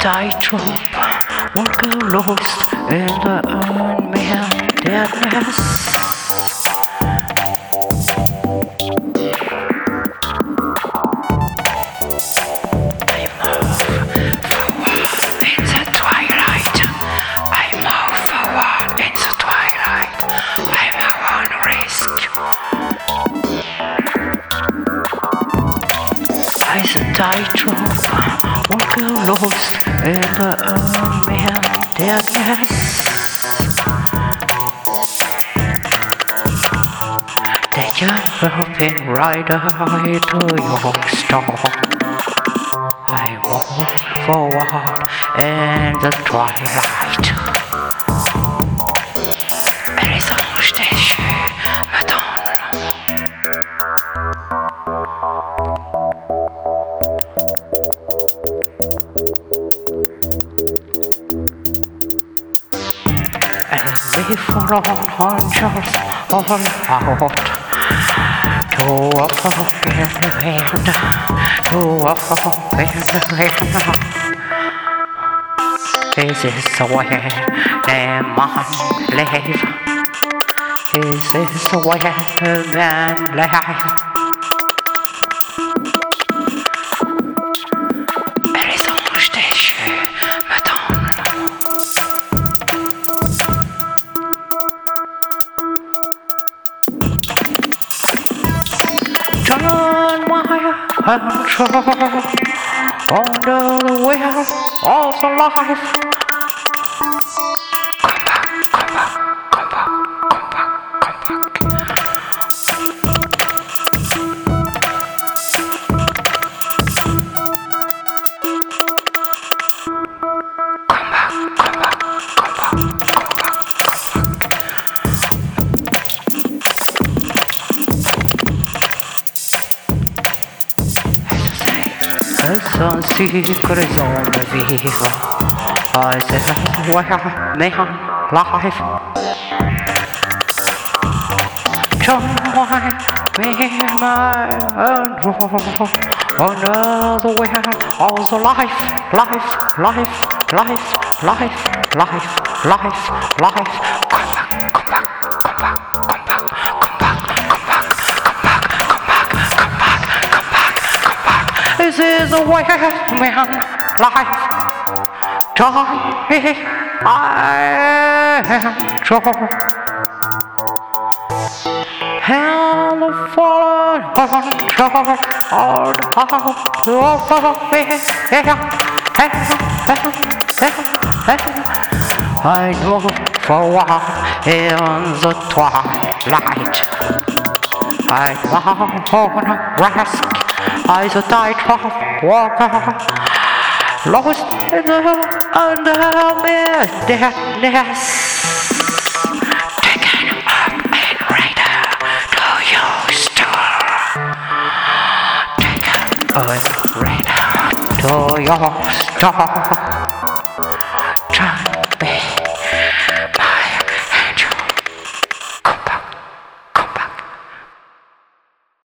tightrope, walk lost in the unmanned darkness. nice tightrope. One lost in the other man dead Take a helping rider to your storm. I walk forward in the twilight. for all angels all out to all in the wind, to all in the wind. This is where demon live. This is where man live. fire and try. Don't the way of of life. Some secrets on the viva. I said, where may I life? Join me, my adore. Another way, also life, life, life, life, life, life, life, life. This is the way man life. Joy, I am joy. And the fallen on how to I know for a while in the twilight I want to risk I the tightrope walker Lost in the under midness Taken up and rider to your Taken up to your